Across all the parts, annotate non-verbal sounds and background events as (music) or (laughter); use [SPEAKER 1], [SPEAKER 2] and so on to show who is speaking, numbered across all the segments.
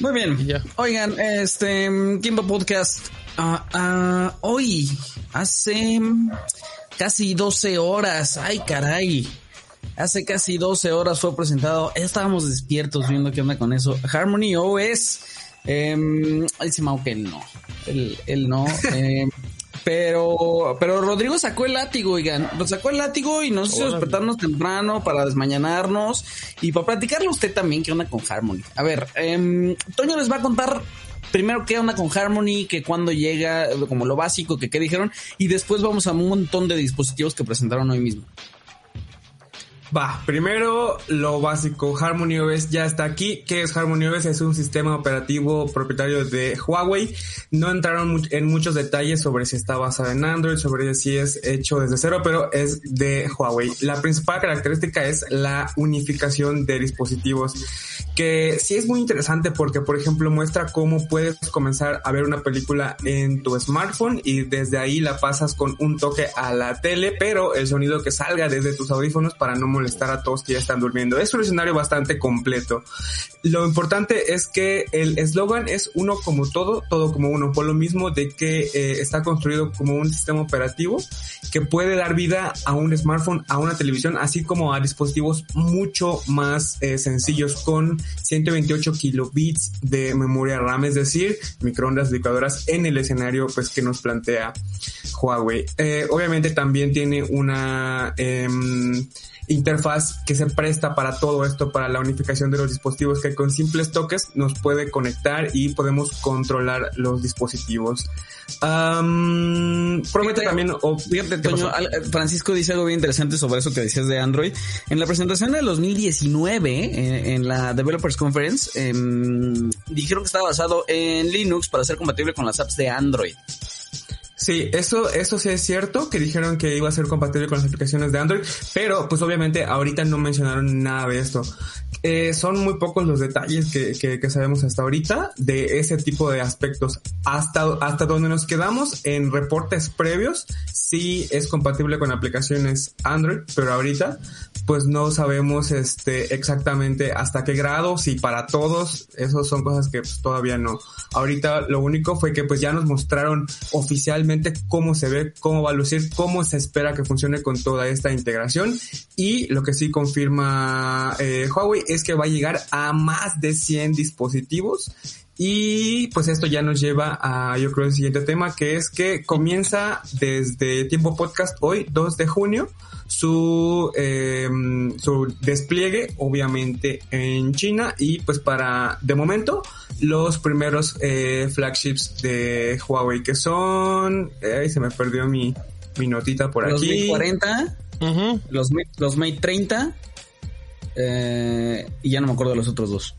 [SPEAKER 1] Muy bien. Oigan, este Kimbo Podcast. ah, ah, hoy, hace casi 12 horas. Ay, caray. Hace casi 12 horas fue presentado. Ya estábamos despiertos viendo qué onda con eso. Harmony OS. Eh, dice Mau que él no. Él, él no. em, (laughs) pero, pero Rodrigo sacó el látigo, oigan. Sacó el látigo y nos hizo despertarnos temprano para desmañanarnos y para platicarle a usted también qué onda con Harmony. A ver, em, Toño les va a contar primero qué onda con Harmony, que cuando llega, como lo básico, que qué dijeron, y después vamos a un montón de dispositivos que presentaron hoy mismo.
[SPEAKER 2] Va, primero lo básico, Harmony OS ya está aquí. ¿Qué es Harmony OS? Es un sistema operativo propietario de Huawei. No entraron en muchos detalles sobre si está basado en Android, sobre si es hecho desde cero, pero es de Huawei. La principal característica es la unificación de dispositivos, que sí es muy interesante porque, por ejemplo, muestra cómo puedes comenzar a ver una película en tu smartphone y desde ahí la pasas con un toque a la tele, pero el sonido que salga desde tus audífonos para no molestar a todos que ya están durmiendo. Es un escenario bastante completo. Lo importante es que el eslogan es uno como todo, todo como uno, por lo mismo de que eh, está construido como un sistema operativo que puede dar vida a un smartphone, a una televisión, así como a dispositivos mucho más eh, sencillos con 128 kilobits de memoria RAM, es decir, microondas licuadoras en el escenario pues que nos plantea Huawei. Eh, obviamente también tiene una em, interfaz que se presta para todo esto, para la unificación de los dispositivos, que con simples toques nos puede conectar y podemos controlar los dispositivos. Am, promete
[SPEAKER 1] Fíjate,
[SPEAKER 2] también... o-
[SPEAKER 1] Fíjate, eh, Francisco dice algo bien interesante sobre eso que decías de Android. En la presentación del 2019, en, en la Developers Conference, em, dijeron que estaba basado en Linux para ser compatible con las apps de Android.
[SPEAKER 2] Sí, eso, eso sí es cierto, que dijeron que iba a ser compatible con las aplicaciones de Android, pero pues obviamente ahorita no mencionaron nada de esto. Eh, son muy pocos los detalles que, que, que sabemos hasta ahorita de ese tipo de aspectos. Hasta, hasta donde nos quedamos en reportes previos, sí es compatible con aplicaciones Android, pero ahorita pues no sabemos este exactamente hasta qué grado, si para todos, esos son cosas que pues, todavía no. Ahorita lo único fue que pues ya nos mostraron oficialmente cómo se ve, cómo va a lucir, cómo se espera que funcione con toda esta integración y lo que sí confirma eh, Huawei es que va a llegar a más de 100 dispositivos y pues esto ya nos lleva a yo creo el siguiente tema que es que comienza desde tiempo podcast hoy 2 de junio su eh, su despliegue obviamente en China y pues para de momento los primeros eh, flagships de Huawei que son ay se me perdió mi mi notita por
[SPEAKER 1] Los
[SPEAKER 2] aquí
[SPEAKER 1] Mate 40,
[SPEAKER 3] Ujú.
[SPEAKER 1] los, Mate- los Mate 30, eh, y ya no me acuerdo de los otros dos.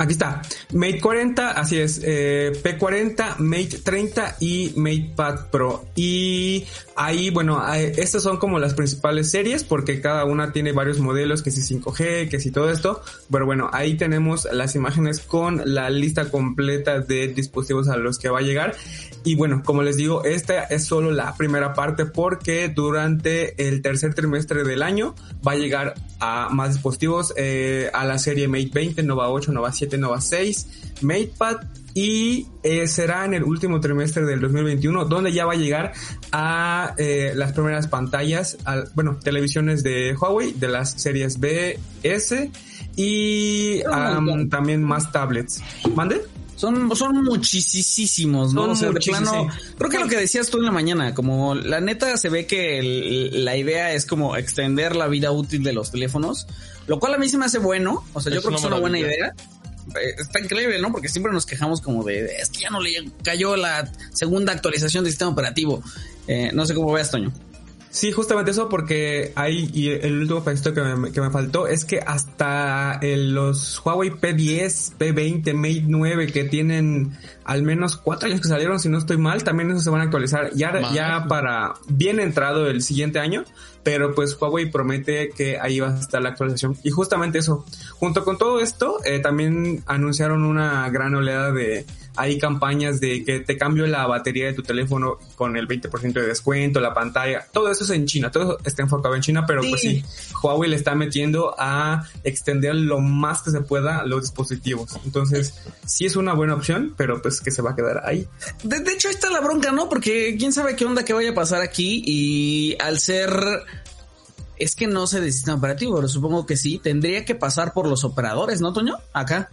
[SPEAKER 2] Aquí está, Mate 40, así es, eh, P40, Mate 30 y MatePad Pro. Y ahí, bueno, eh, estas son como las principales series porque cada una tiene varios modelos, que si 5G, que si todo esto. Pero bueno, ahí tenemos las imágenes con la lista completa de dispositivos a los que va a llegar. Y bueno, como les digo, esta es solo la primera parte porque durante el tercer trimestre del año va a llegar a más dispositivos, eh, a la serie Mate 20, Nova 8, Nova 7, Nova 6, MatePad y eh, será en el último trimestre del 2021 donde ya va a llegar a eh, las primeras pantallas, al- bueno, televisiones de Huawei, de las series B, S y también más tablets. ¿Mande?
[SPEAKER 1] Son, son muchísimos, ¿no?
[SPEAKER 2] Son
[SPEAKER 1] o sea, de plano, creo que lo que decías tú en la mañana, como la neta se ve que el- la idea es como extender la vida útil de los teléfonos, lo cual a mí se me hace bueno, o sea, yo
[SPEAKER 3] Es
[SPEAKER 1] creo que es
[SPEAKER 3] una
[SPEAKER 1] buena idea. Eh, Está increíble, ¿no? Porque siempre nos quejamos como de, es que ya no le cayó la segunda actualización del sistema operativo. Eh, no sé cómo veas, Toño.
[SPEAKER 2] Sí, justamente eso porque hay, y el último factor que me, que me faltó es que hasta los Huawei P10, P20, Mate 9 que tienen al menos cuatro años que salieron, si no estoy mal, también esos se van a actualizar ya, ya para bien entrado el siguiente año, pero pues Huawei promete que ahí va a estar la actualización. Y justamente eso, junto con todo esto, eh, también anunciaron una gran oleada de hay campañas de que te cambio la batería de tu teléfono con el 20% de descuento, la pantalla, todo eso es en China, todo está enfocado en China, pero pues sí, Huawei le está metiendo a extender lo más que se pueda los dispositivos. Entonces, sí es una buena opción, pero pues que se va a quedar ahí.
[SPEAKER 1] De, de hecho, ahí está la bronca, ¿no? Porque quién sabe qué onda que vaya a pasar aquí y al ser es que no sé de sistema operativo, pero supongo que sí. Tendría que pasar por los operadores, ¿no, Toño? Acá.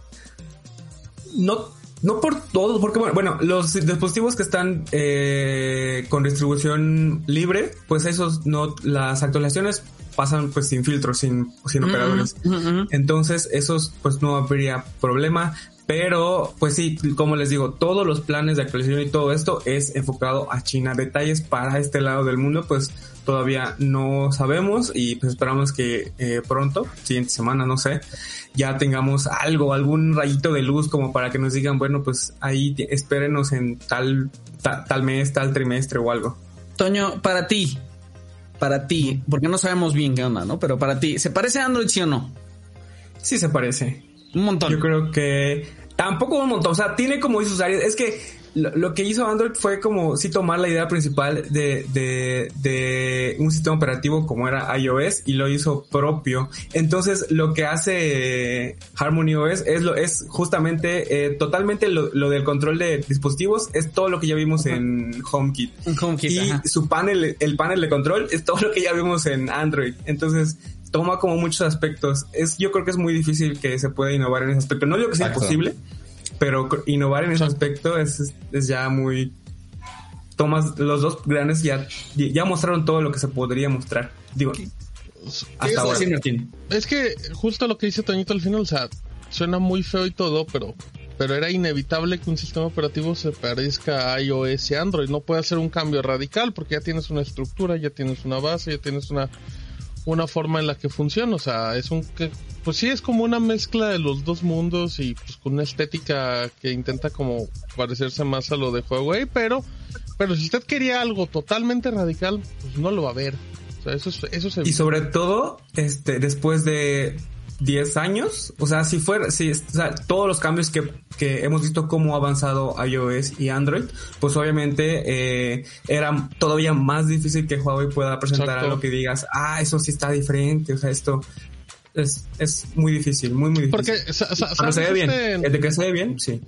[SPEAKER 2] No, no por todos, porque bueno, los dispositivos que están eh, con distribución libre, pues esos no, las actualizaciones pasan pues sin filtros, sin, sin operadores. Entonces, esos pues no habría problema. Pero, pues sí, como les digo, todos los planes de actualización y todo esto es enfocado a China. Detalles para este lado del mundo, pues todavía no sabemos y pues esperamos que eh, pronto, siguiente semana, no sé, ya tengamos algo, algún rayito de luz como para que nos digan, bueno, pues ahí espérenos en tal, tal, mes, tal trimestre o algo.
[SPEAKER 1] Toño, para ti, para ti, porque no sabemos bien qué onda, ¿no? Pero para ti, ¿se parece a Android sí o no?
[SPEAKER 2] Sí se parece.
[SPEAKER 1] Un montón.
[SPEAKER 2] Yo creo que tampoco un montón. O sea, tiene como esos áreas. Es que lo, que hizo Android fue como sí tomar la idea principal de, de, de, un sistema operativo como era iOS y lo hizo propio. Entonces lo que hace Harmony OS es lo es justamente eh, totalmente lo, lo, del control de dispositivos es todo lo que ya vimos en HomeKit. HomeKit y su panel el panel de control es todo lo que ya vimos en Android. Entonces toma como muchos aspectos. Es yo creo que es muy difícil que se pueda innovar en ese aspecto. No digo que sea imposible pero innovar en ese aspecto es, es ya muy... Tomas, los dos grandes ya, ya mostraron todo lo que se podría mostrar. Digo,
[SPEAKER 3] hasta ahora. Es que justo lo que dice Toñito al final, o sea, suena muy feo y todo, pero pero era inevitable que un sistema operativo se parezca a iOS y Android. No puede hacer un cambio radical porque ya tienes una estructura, ya tienes una base, ya tienes una una forma en la que funciona. O sea, es un que pues sí es como una mezcla de los dos mundos y pues con una estética que intenta como parecerse más a lo de Huawei, pero pero si usted quería algo totalmente radical, pues no lo va a ver. O sea, eso eso
[SPEAKER 2] Y sobre todo, este después de 10 años, o sea, si fuera, si, o sea, todos los cambios que, que hemos visto cómo ha avanzado iOS y Android, pues obviamente eh, era todavía más difícil que Huawei pueda presentar algo que digas, ah, eso sí está diferente, o sea, esto es, es muy difícil, muy, muy difícil.
[SPEAKER 3] Porque,
[SPEAKER 2] se ve bien, el de que se ve bien, sí.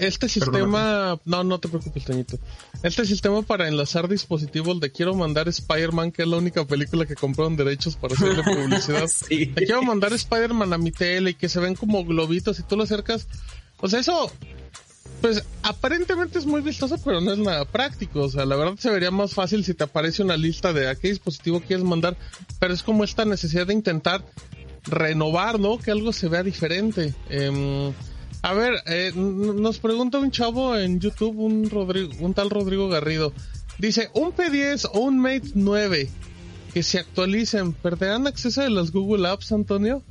[SPEAKER 3] Este sistema, no, no te preocupes, Toñito. Este sistema para enlazar dispositivos de quiero mandar Spider-Man, que es la única película que compraron derechos para hacerle publicidad. (laughs) sí. Te quiero mandar Spider-Man a mi tele y que se ven como globitos y tú lo acercas. O sea, eso, pues aparentemente es muy vistoso, pero no es nada práctico. O sea, la verdad se vería más fácil si te aparece una lista de a qué dispositivo quieres mandar, pero es como esta necesidad de intentar renovar, ¿no? Que algo se vea diferente. Eh, a ver, eh, nos pregunta un chavo en YouTube, un, Rodrigo, un tal Rodrigo Garrido. Dice, un P10 o un Mate 9 que se actualicen, ¿perderán acceso a las Google Apps, Antonio?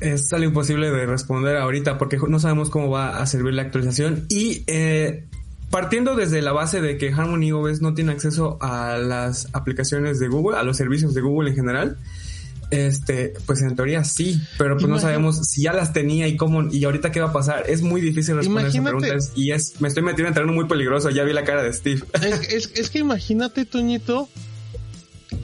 [SPEAKER 2] Es algo imposible de responder ahorita porque no sabemos cómo va a servir la actualización y eh, partiendo desde la base de que Harmony OS no tiene acceso a las aplicaciones de Google, a los servicios de Google en general, este, pues en teoría sí, pero pues no sabemos si ya las tenía y cómo, y ahorita qué va a pasar. Es muy difícil responder esas preguntas y es, me estoy metiendo en terreno muy peligroso, ya vi la cara de Steve.
[SPEAKER 3] Es, que imagínate, Toñito,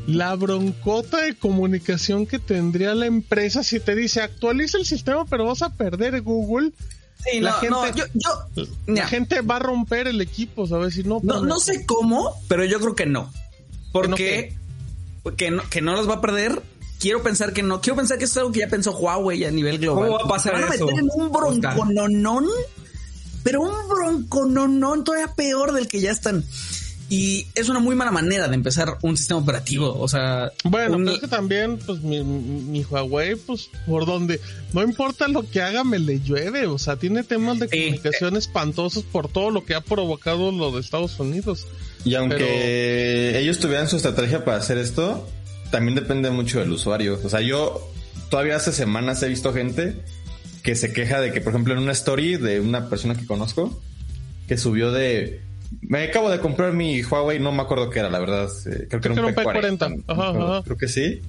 [SPEAKER 3] la broncota de comunicación que tendría la empresa si te dice actualiza el sistema, pero vas a perder Google. la gente, la gente va a romper el equipo, ¿sabes? Si no,
[SPEAKER 1] no, no sé cómo, pero yo creo que no. Porque que no, que no los va a perder quiero pensar que no. Quiero pensar que es algo que ya pensó Huawei a nivel global.
[SPEAKER 2] ¿Cómo va a pasar Van a meter
[SPEAKER 1] en un broncononón, pero un broncononón todavía peor del que ya están. Y es una muy mala manera de empezar un sistema operativo. O sea,
[SPEAKER 3] bueno, creo que también, pues mi, mi, Huawei, pues por donde no importa lo que haga, me le llueve. O sea, tiene temas de comunicación espantosos por todo lo que ha provocado lo de Estados Unidos.
[SPEAKER 4] Y aunque ellos tuvieran su estrategia para hacer esto, también depende mucho del usuario. O sea, yo todavía hace semanas he visto gente que se queja de que, por ejemplo, en una story de una persona que conozco, que subió de me acabo de comprar mi Huawei, no me acuerdo qué era, la verdad. Eh, creo que era un P40. Creo que sí.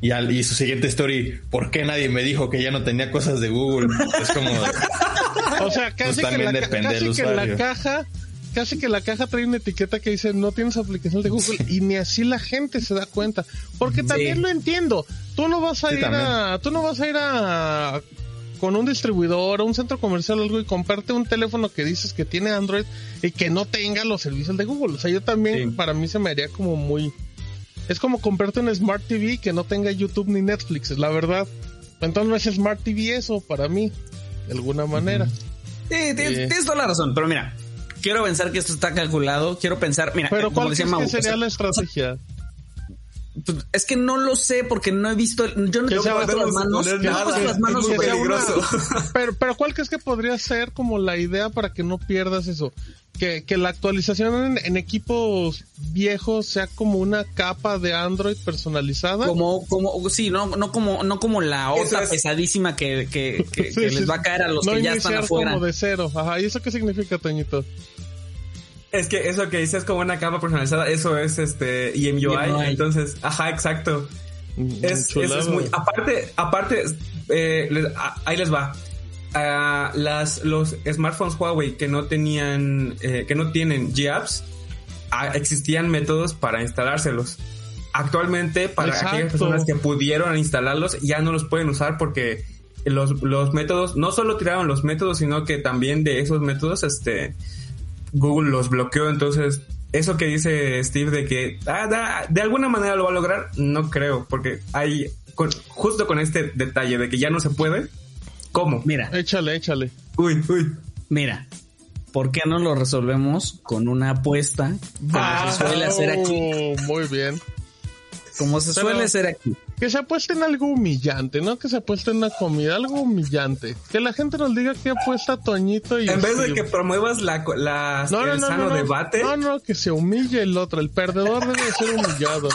[SPEAKER 4] Y, al, y su siguiente story, ¿por qué nadie me dijo que ya no tenía cosas de Google? Es como... (laughs)
[SPEAKER 3] o sea, casi, pues que, la, casi que la caja casi que la caja trae una etiqueta que dice no tienes aplicación de Google y ni así la gente se da cuenta. Porque también lo entiendo. Tú no vas a ir a tú no vas a ir a con un distribuidor o un centro comercial o algo y comprarte un teléfono que dices que tiene Android y que no tenga los servicios de Google. O sea, yo también, para mí se me haría como muy... Es como comprarte un Smart TV que no tenga YouTube ni Netflix, la verdad. Entonces no es Smart TV eso para mí, de alguna manera.
[SPEAKER 1] Sí, tienes, toda la razón, pero mira, quiero pensar que esto está calculado, quiero pensar, mira,
[SPEAKER 3] pero ¿cuál sería la estrategia?
[SPEAKER 1] Pues, es que no lo sé porque no he visto. Yo no he puesto las manos. No he puesto las manos.
[SPEAKER 3] Pero, pero ¿cuál crees que podría ser como la idea para que no pierdas eso? Que, que la actualización en, equipos viejos sea como una capa de Android personalizada.
[SPEAKER 1] Como, como, sí, no, no como, no como la otra pesadísima que, que, que, (laughs) les va a caer a los que ya están afuera.
[SPEAKER 3] como de cero. Ajá, ¿y eso qué significa, Toñito?
[SPEAKER 2] Es que eso que dices como una capa personalizada, eso es este EMUI, entonces, ajá, exacto. Mm, es, eso es muy, aparte, aparte, eh, ahí les va. Uh, las, los smartphones Huawei que no tenían, eh, que no tienen G-Apps, existían métodos para instalárselos. Actualmente, para aquellas personas que pudieron instalarlos, ya no los pueden usar porque los, los métodos, no solo tiraron los métodos, sino que también de esos métodos, este, Google los bloqueó, entonces eso que dice Steve de que ah, de alguna manera lo va a lograr, no creo, porque hay justo con este detalle de que ya no se puede, ¿cómo?
[SPEAKER 1] Mira,
[SPEAKER 3] échale, échale.
[SPEAKER 2] Uy, uy.
[SPEAKER 1] Mira, ¿por qué no lo resolvemos con una apuesta como se suele hacer aquí?
[SPEAKER 3] Muy bien.
[SPEAKER 1] Como se suele hacer aquí.
[SPEAKER 3] Que se apueste en algo humillante, no que se apueste en una comida, algo humillante. Que la gente nos diga que apuesta Toñito y...
[SPEAKER 2] En vez de que promuevas la, la el sano debate.
[SPEAKER 3] No, no, que se humille el otro. El perdedor debe ser humillado.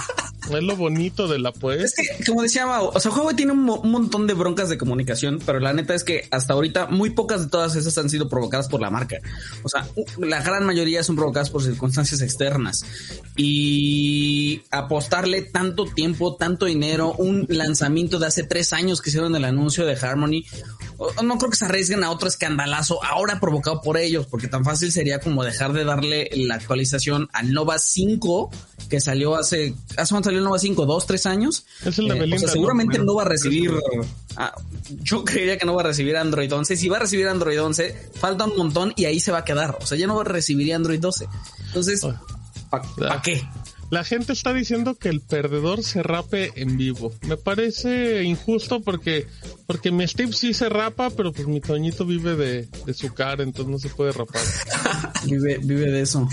[SPEAKER 3] Es lo bonito de la apuesta.
[SPEAKER 1] Es que, como decía Mau, o sea, Huawei tiene un, montón de broncas de comunicación, pero la neta es que hasta ahorita muy pocas de todas esas han sido provocadas por la marca. O sea, la gran mayoría son provocadas por circunstancias externas. Y apostarle tanto tiempo, tanto dinero, un lanzamiento de hace tres años que hicieron el anuncio de Harmony. No creo que se arriesguen a otro escandalazo ahora provocado por ellos, porque tan fácil sería como dejar de darle la actualización al Nova 5 que salió hace, hace cuánto salió el Nova 5, dos, tres años.
[SPEAKER 3] Es el de eh,
[SPEAKER 1] seguramente no, va a recibir, ah, yo creería que no va a recibir Android 11. Si va a recibir Android 11, falta un montón y ahí se va a quedar. O sea, ya no va a recibir Android 12. Entonces, ¿para qué?
[SPEAKER 3] La gente está diciendo que el perdedor se rape en vivo. Me parece injusto porque, porque mi Steve sí se rapa, pero pues mi Toñito vive de, de su cara, entonces no se puede rapar. (laughs)
[SPEAKER 1] vive, vive de eso.